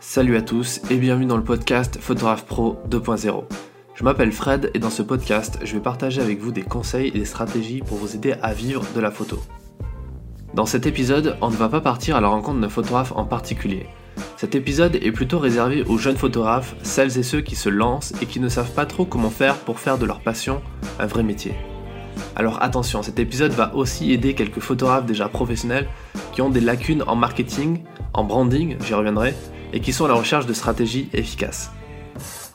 Salut à tous et bienvenue dans le podcast Photographe Pro 2.0. Je m'appelle Fred et dans ce podcast, je vais partager avec vous des conseils et des stratégies pour vous aider à vivre de la photo. Dans cet épisode, on ne va pas partir à la rencontre d'un photographe en particulier. Cet épisode est plutôt réservé aux jeunes photographes, celles et ceux qui se lancent et qui ne savent pas trop comment faire pour faire de leur passion un vrai métier. Alors attention, cet épisode va aussi aider quelques photographes déjà professionnels qui ont des lacunes en marketing, en branding, j'y reviendrai, et qui sont à la recherche de stratégies efficaces.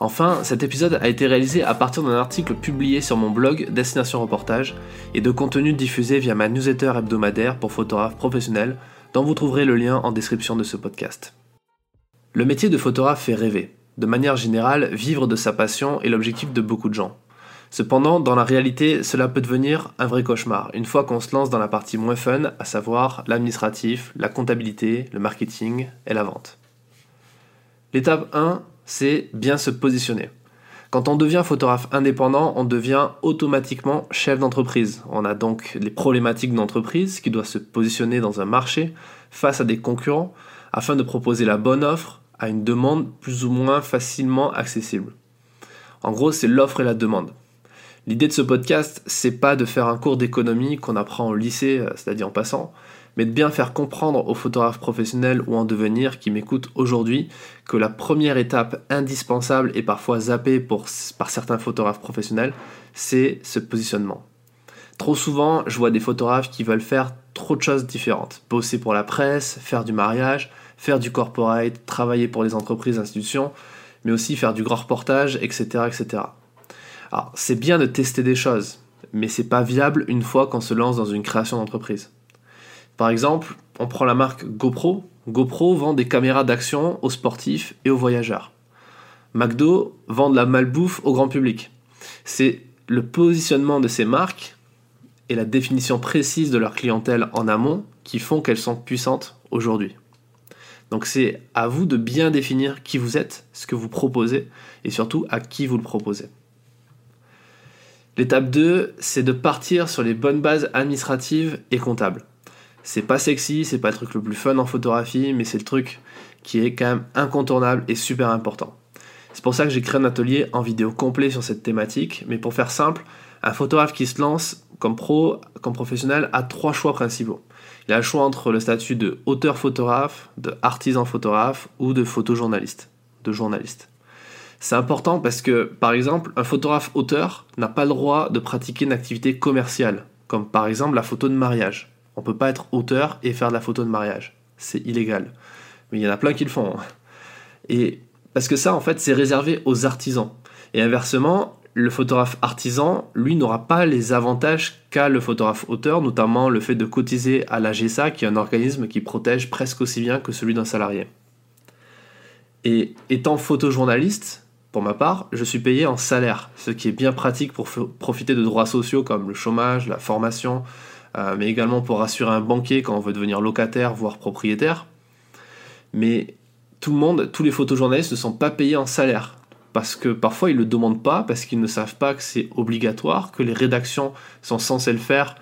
Enfin, cet épisode a été réalisé à partir d'un article publié sur mon blog Destination Reportage et de contenu diffusé via ma newsletter hebdomadaire pour photographes professionnels dont vous trouverez le lien en description de ce podcast. Le métier de photographe fait rêver. De manière générale, vivre de sa passion est l'objectif de beaucoup de gens. Cependant, dans la réalité, cela peut devenir un vrai cauchemar, une fois qu'on se lance dans la partie moins fun, à savoir l'administratif, la comptabilité, le marketing et la vente. L'étape 1, c'est bien se positionner. Quand on devient photographe indépendant, on devient automatiquement chef d'entreprise. On a donc les problématiques d'entreprise qui doit se positionner dans un marché face à des concurrents afin de proposer la bonne offre à une demande plus ou moins facilement accessible. En gros, c'est l'offre et la demande. L'idée de ce podcast, c'est pas de faire un cours d'économie qu'on apprend au lycée, euh, c'est-à-dire en passant, mais de bien faire comprendre aux photographes professionnels ou en devenir qui m'écoutent aujourd'hui que la première étape indispensable et parfois zappée par certains photographes professionnels, c'est ce positionnement. Trop souvent, je vois des photographes qui veulent faire trop de choses différentes. Bosser pour la presse, faire du mariage, faire du corporate, travailler pour les entreprises, institutions, mais aussi faire du grand reportage, etc. etc. Alors, c'est bien de tester des choses, mais c'est pas viable une fois qu'on se lance dans une création d'entreprise. Par exemple, on prend la marque GoPro. GoPro vend des caméras d'action aux sportifs et aux voyageurs. McDo vend de la malbouffe au grand public. C'est le positionnement de ces marques et la définition précise de leur clientèle en amont qui font qu'elles sont puissantes aujourd'hui. Donc c'est à vous de bien définir qui vous êtes, ce que vous proposez et surtout à qui vous le proposez. L'étape 2, c'est de partir sur les bonnes bases administratives et comptables. C'est pas sexy, c'est pas le truc le plus fun en photographie, mais c'est le truc qui est quand même incontournable et super important. C'est pour ça que j'ai créé un atelier en vidéo complet sur cette thématique, mais pour faire simple, un photographe qui se lance comme pro, comme professionnel, a trois choix principaux. Il a le choix entre le statut de auteur photographe, de artisan photographe ou de photojournaliste, de journaliste. C'est important parce que, par exemple, un photographe auteur n'a pas le droit de pratiquer une activité commerciale, comme par exemple la photo de mariage. On ne peut pas être auteur et faire de la photo de mariage. C'est illégal. Mais il y en a plein qui le font. Hein. Et parce que ça, en fait, c'est réservé aux artisans. Et inversement, le photographe artisan, lui, n'aura pas les avantages qu'a le photographe auteur, notamment le fait de cotiser à la GSA, qui est un organisme qui protège presque aussi bien que celui d'un salarié. Et étant photojournaliste, pour ma part, je suis payé en salaire, ce qui est bien pratique pour profiter de droits sociaux comme le chômage, la formation, euh, mais également pour rassurer un banquier quand on veut devenir locataire, voire propriétaire. Mais tout le monde, tous les photojournalistes ne sont pas payés en salaire. Parce que parfois ils ne le demandent pas, parce qu'ils ne savent pas que c'est obligatoire, que les rédactions sont censées le faire,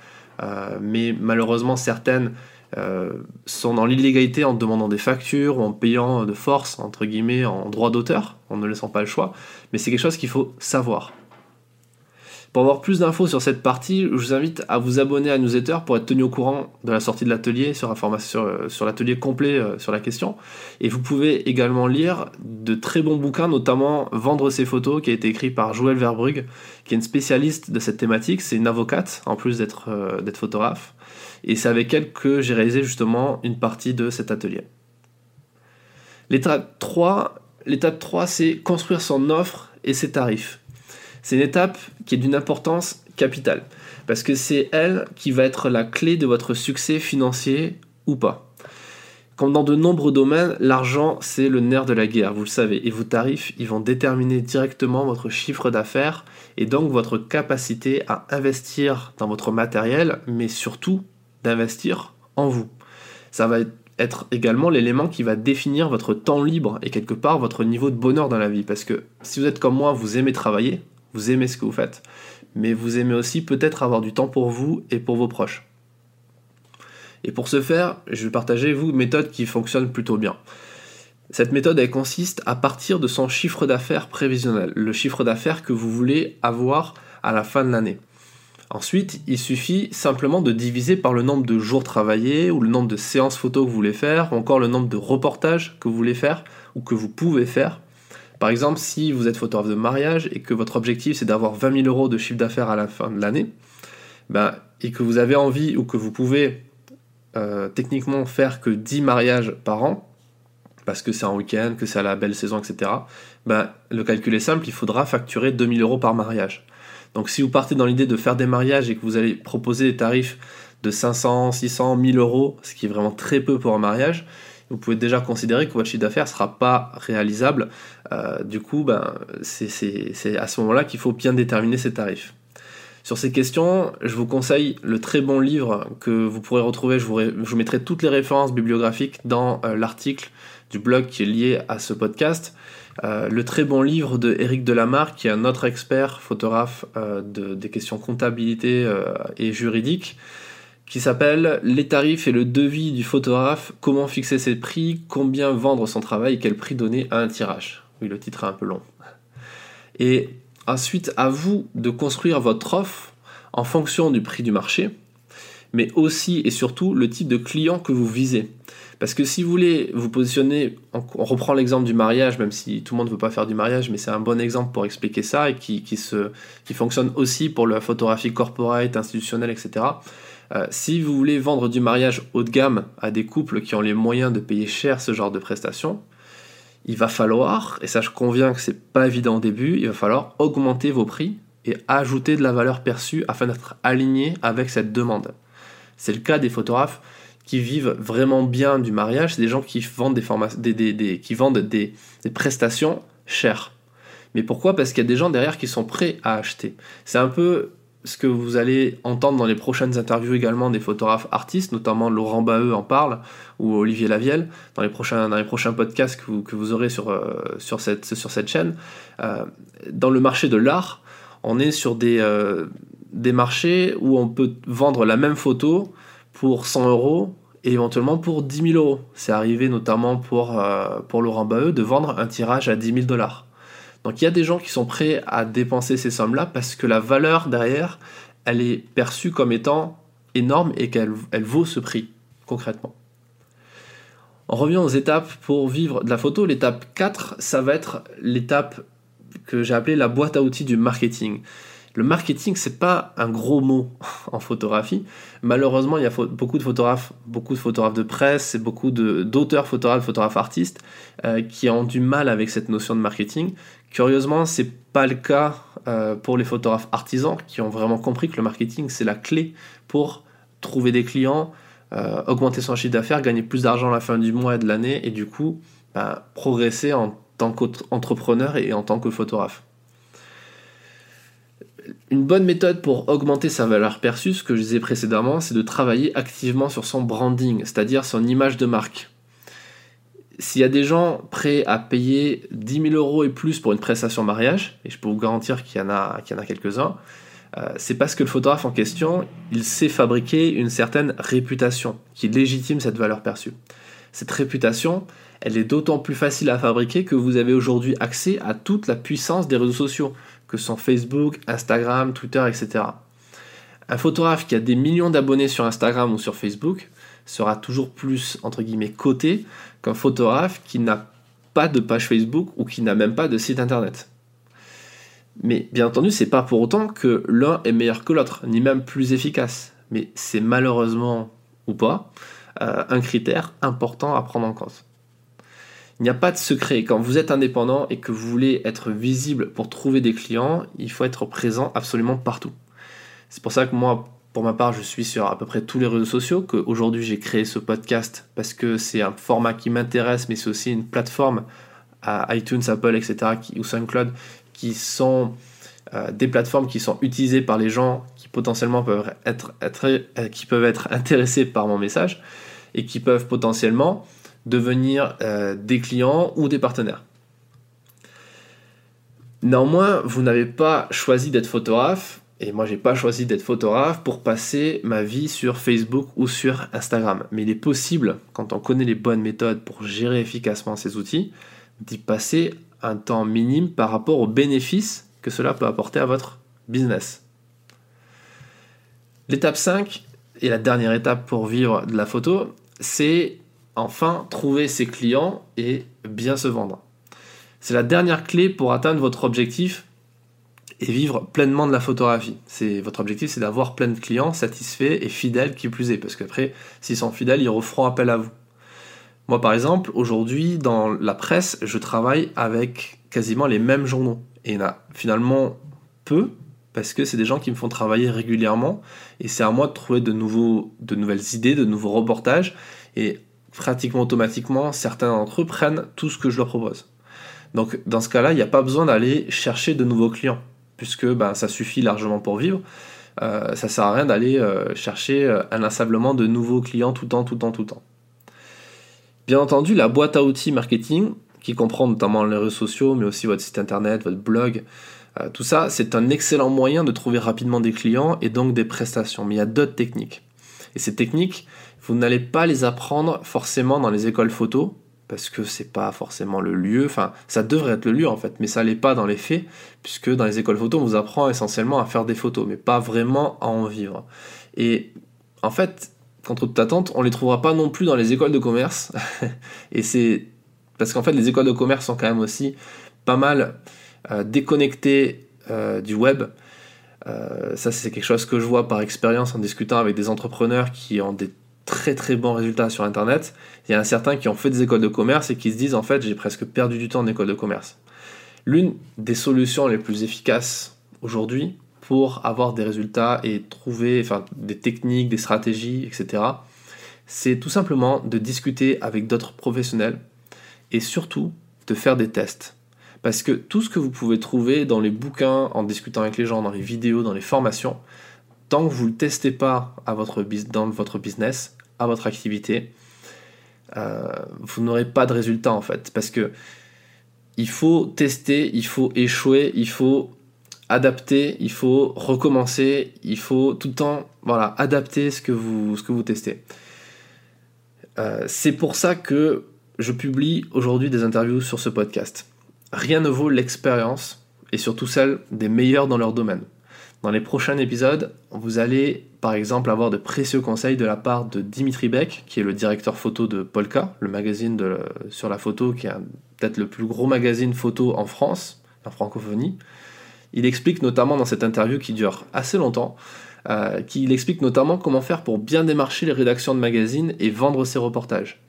euh, mais malheureusement certaines euh, sont dans l'illégalité en demandant des factures ou en payant de force, entre guillemets, en droit d'auteur, en ne laissant pas le choix, mais c'est quelque chose qu'il faut savoir. Pour avoir plus d'infos sur cette partie, je vous invite à vous abonner à Newsletter pour être tenu au courant de la sortie de l'atelier, sur, euh, l'atelier complet euh, sur la question. Et vous pouvez également lire de très bons bouquins, notamment Vendre ses photos, qui a été écrit par Joël Verbrugge, qui est une spécialiste de cette thématique. C'est une avocate, en plus d'être, d'être photographe. Et c'est avec elle que j'ai réalisé justement une partie de cet atelier. L'étape 3, l'étape 3 c'est construire son offre et ses tarifs. C'est une étape qui est d'une importance capitale, parce que c'est elle qui va être la clé de votre succès financier ou pas. Comme dans de nombreux domaines, l'argent c'est le nerf de la guerre, vous le savez, et vos tarifs ils vont déterminer directement votre chiffre d'affaires et donc votre capacité à investir dans votre matériel, mais surtout d'investir en vous. Ça va être également l'élément qui va définir votre temps libre et quelque part votre niveau de bonheur dans la vie. Parce que si vous êtes comme moi, vous aimez travailler, vous aimez ce que vous faites, mais vous aimez aussi peut-être avoir du temps pour vous et pour vos proches. Et pour ce faire, je vais partager vous une méthode qui fonctionne plutôt bien. Cette méthode, elle consiste à partir de son chiffre d'affaires prévisionnel, le chiffre d'affaires que vous voulez avoir à la fin de l'année. Ensuite, il suffit simplement de diviser par le nombre de jours travaillés, ou le nombre de séances photos que vous voulez faire, ou encore le nombre de reportages que vous voulez faire, ou que vous pouvez faire. Par exemple, si vous êtes photographe de mariage et que votre objectif c'est d'avoir 20 000 euros de chiffre d'affaires à la fin de l'année, ben, et que vous avez envie ou que vous pouvez euh, techniquement faire que 10 mariages par an, parce que c'est en week-end, que c'est à la belle saison, etc., ben, le calcul est simple, il faudra facturer 2000 euros par mariage. Donc si vous partez dans l'idée de faire des mariages et que vous allez proposer des tarifs de 500, 600, 1000 euros, ce qui est vraiment très peu pour un mariage, vous pouvez déjà considérer que votre chiffre d'affaires ne sera pas réalisable. Euh, du coup, ben, c'est à ce moment-là qu'il faut bien déterminer ces tarifs. Sur ces questions, je vous conseille le très bon livre que vous pourrez retrouver. Je vous, mettrai toutes les références bibliographiques dans euh, l'article du blog qui est lié à ce podcast. Euh, le très bon livre de Eric Delamarre, qui est un autre expert photographe de, des questions comptabilité et juridiques qui s'appelle Les tarifs et le devis du photographe, comment fixer ses prix, combien vendre son travail quel prix donner à un tirage. Oui, le titre est un peu long. Et ensuite, à vous de construire votre offre en fonction du prix du marché, mais aussi et surtout le type de client que vous visez. Parce que si vous voulez vous positionner, on, reprend l'exemple du mariage, même si tout le monde ne veut pas faire du mariage, mais c'est un bon exemple pour expliquer ça et qui, qui, se, qui fonctionne aussi pour la photographie corporate, institutionnelle, etc. Euh, si vous voulez vendre du mariage haut de gamme à des couples qui ont les moyens de payer cher ce genre de prestations, il va falloir, et ça je conviens que c'est pas évident au début, il va falloir augmenter vos prix et ajouter de la valeur perçue afin d'être aligné avec cette demande. C'est le cas des photographes qui vivent vraiment bien du mariage, c'est des gens qui vendent des, qui vendent des prestations chères. Mais pourquoi? Parce qu'il y a des gens derrière qui sont prêts à acheter. C'est un peu ce que vous allez entendre dans les prochaines interviews également des photographes artistes, notamment Laurent Baheux en parle, ou Olivier Lavielle, dans les prochains, podcasts que vous, aurez sur, euh, cette, chaîne. Euh, dans le marché de l'art, on est sur des, euh, des marchés où on peut vendre la même photo pour 100 euros et éventuellement pour 10 000 euros. C'est arrivé notamment pour, pour Laurent Baheux de vendre un tirage à 10 000 dollars. Donc il y a des gens qui sont prêts à dépenser ces sommes-là parce que la valeur derrière, elle est perçue comme étant énorme et qu'elle elle vaut ce prix, concrètement. On revient aux étapes pour vivre de la photo. L'étape 4, ça va être l'étape que j'ai appelée la boîte à outils du marketing. Le marketing, c'est pas un gros mot en photographie. Malheureusement, il y a beaucoup de photographes, beaucoup de photographes de presse et beaucoup d'auteurs photographes, photographes artistes euh, qui ont du mal avec cette notion de marketing. Curieusement, c'est pas le cas euh, pour les photographes artisans qui ont vraiment compris que le marketing c'est la clé pour trouver des clients, euh, augmenter son chiffre d'affaires, gagner plus d'argent à la fin du mois et de l'année et du coup bah, progresser en tant qu'entrepreneur et en tant que photographe. Une bonne méthode pour augmenter sa valeur perçue, ce que je disais précédemment, c'est de travailler activement sur son branding, c'est-à-dire son image de marque s'il y a des gens prêts à payer 10 000 euros et plus pour une prestation mariage, et je peux vous garantir qu'il y en a, qu'il y en a quelques-uns, euh, c'est parce que le photographe en question, il sait fabriquer une certaine réputation qui légitime cette valeur perçue. Cette réputation, elle est d'autant plus facile à fabriquer que vous avez aujourd'hui accès à toute la puissance des réseaux sociaux, que sont Facebook, Instagram, Twitter, etc. Un photographe qui a des millions d'abonnés sur Instagram ou sur Facebook sera toujours plus, entre guillemets, coté qu'un photographe qui n'a pas de page Facebook ou qui n'a même pas de site internet. Mais bien entendu, c'est pas pour autant que l'un est meilleur que l'autre, ni même plus efficace. Mais c'est malheureusement ou pas euh, un critère important à prendre en compte. Il n'y a pas de secret. Quand vous êtes indépendant et que vous voulez être visible pour trouver des clients, il faut être présent absolument partout. C'est pour ça que moi, pour ma part, je suis sur à peu près tous les réseaux sociaux, qu'aujourd'hui j'ai créé ce podcast parce que c'est un format qui m'intéresse, mais c'est aussi une plateforme à iTunes, Apple, etc., ou SoundCloud, qui sont euh, des plateformes qui sont utilisées par les gens qui potentiellement peuvent être, euh, qui peuvent être intéressés par mon message et qui peuvent potentiellement devenir euh, des clients ou des partenaires. Néanmoins, vous n'avez pas choisi d'être photographe et moi j'ai pas choisi d'être photographe pour passer ma vie sur Facebook ou sur Instagram. Mais il est possible, quand on connaît les bonnes méthodes pour gérer efficacement ces outils, d'y passer un temps minime par rapport aux bénéfices que cela peut apporter à votre business. L'étape 5, et la dernière étape pour vivre de la photo, c'est enfin trouver ses clients et bien se vendre. C'est la dernière clé pour atteindre votre objectif et vivre pleinement de la photographie. C'est votre objectif, c'est d'avoir plein de clients satisfaits et fidèles qui plus est, parce qu'après, s'ils sont fidèles, ils referont appel à vous. Moi, par exemple, aujourd'hui, dans la presse, je travaille avec quasiment les mêmes journaux. Et il y en a finalement peu, parce que c'est des gens qui me font travailler régulièrement, et c'est à moi de trouver de, nouveaux, de nouvelles idées, de nouveaux reportages, et pratiquement automatiquement, certains d'entre eux prennent tout ce que je leur propose. Donc dans ce cas-là, il n'y a pas besoin d'aller chercher de nouveaux clients puisque ben, ça suffit largement pour vivre. Euh, ça sert à rien d'aller euh, chercher euh, inlassablement de nouveaux clients tout le temps, tout le temps, tout le temps. Bien entendu, la boîte à outils marketing, qui comprend notamment les réseaux sociaux, mais aussi votre site internet, votre blog, tout ça, c'est un excellent moyen de trouver rapidement des clients et donc des prestations. Mais il y a d'autres techniques. Et ces techniques, vous n'allez pas les apprendre forcément dans les écoles photo, parce que c'est pas forcément le lieu, enfin ça devrait être le lieu en fait, mais ça l'est pas dans les faits, puisque dans les écoles photo on vous apprend essentiellement à faire des photos, mais pas vraiment à en vivre. Et en fait, contre toute attente, on les trouvera pas non plus dans les écoles de commerce, et c'est parce qu'en fait les écoles de commerce sont quand même aussi pas mal euh, déconnectées euh, du web. Euh, ça c'est quelque chose que je vois par expérience en discutant avec des entrepreneurs qui ont des très très bons résultats sur Internet. Il y en a certains qui ont fait des écoles de commerce et qui se disent en fait j'ai presque perdu du temps en école de commerce. L'une des solutions les plus efficaces aujourd'hui pour avoir des résultats et trouver des techniques, des stratégies, etc., c'est tout simplement de discuter avec d'autres professionnels et surtout de faire des tests. Parce que tout ce que vous pouvez trouver dans les bouquins, en discutant avec les gens, dans les vidéos, dans les formations, tant que vous ne le testez pas à votre, dans votre business, à votre activité, euh, vous n'aurez pas de résultat en fait. Parce que il faut tester, il faut échouer, il faut adapter, il faut recommencer, il faut tout le temps voilà, adapter ce que vous, ce que vous testez. Euh, c'est pour ça que je publie aujourd'hui des interviews sur ce podcast. Rien ne vaut l'expérience et surtout celle des meilleurs dans leur domaine. Dans les prochains épisodes, vous allez par exemple avoir de précieux conseils de la part de Dimitri Beck, qui est le directeur photo de Polka, le magazine sur la photo, qui est peut-être le plus gros magazine photo en France, en francophonie. Il explique notamment dans cette interview qui dure assez longtemps, euh, qu'il explique notamment comment faire pour bien démarcher les rédactions de magazines et vendre ses reportages.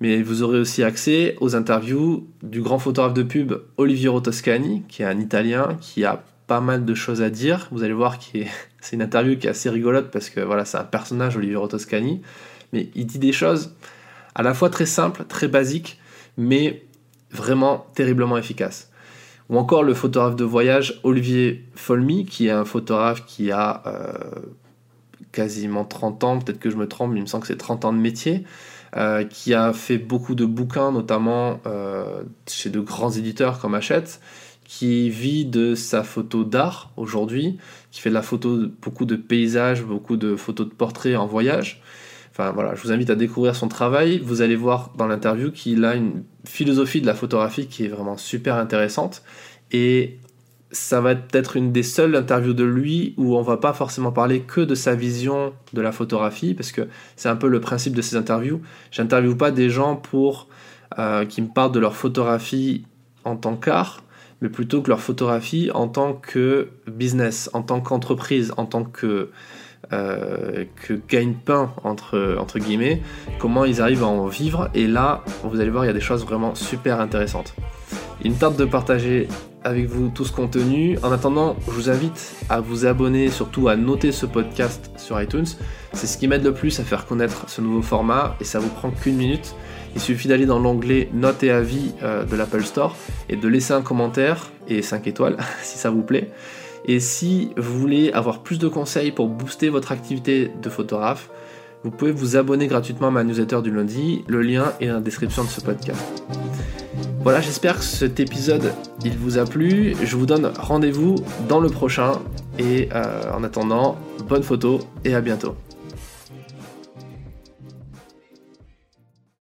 Mais vous aurez aussi accès aux interviews du grand photographe de pub Oliviero Toscani, qui est un Italien qui a pas mal de choses à dire. Vous allez voir que c'est une interview qui est assez rigolote parce que voilà, c'est un personnage, Olivier Toscani, mais il dit des choses à la fois très simples, très basiques, mais vraiment terriblement efficaces. Ou encore le photographe de voyage Olivier Folmy, qui est un photographe qui a euh, quasiment 30 ans, peut-être que je me trompe, mais il me semble que c'est 30 ans de métier, euh, qui a fait beaucoup de bouquins, notamment euh, chez de grands éditeurs comme Hachette, qui vit de sa photo d'art aujourd'hui, qui fait de la photo, beaucoup de paysages, beaucoup de photos de portraits en voyage. Enfin voilà, je vous invite à découvrir son travail. Vous allez voir dans l'interview qu'il a une philosophie de la photographie qui est vraiment super intéressante. Et ça va être peut-être une des seules interviews de lui où on va pas forcément parler que de sa vision de la photographie, parce que c'est un peu le principe de ces interviews. J'interviewe pas des gens pour euh, qui me parlent de leur photographie en tant qu'art, mais plutôt que leur photographie en tant que business, en tant qu'entreprise, en tant que, euh, que gagne-pain, entre, entre guillemets, comment ils arrivent à en vivre. Et là, vous allez voir, il y a des choses vraiment super intéressantes. Il me tarde de partager avec vous tout ce contenu. En attendant, je vous invite à vous abonner, surtout à noter ce podcast sur iTunes. C'est ce qui m'aide le plus à faire connaître ce nouveau format et ça vous prend qu'une minute. Il suffit d'aller dans l'onglet Notes et avis euh, de l'Apple Store et de laisser un commentaire et 5 étoiles si ça vous plaît. Et si vous voulez avoir plus de conseils pour booster votre activité de photographe, vous pouvez vous abonner gratuitement à ma newsletter du lundi. Le lien est dans la description de ce podcast. Voilà, j'espère que cet épisode il vous a plu. Je vous donne rendez-vous dans le prochain. Et en attendant, bonne photo et à bientôt.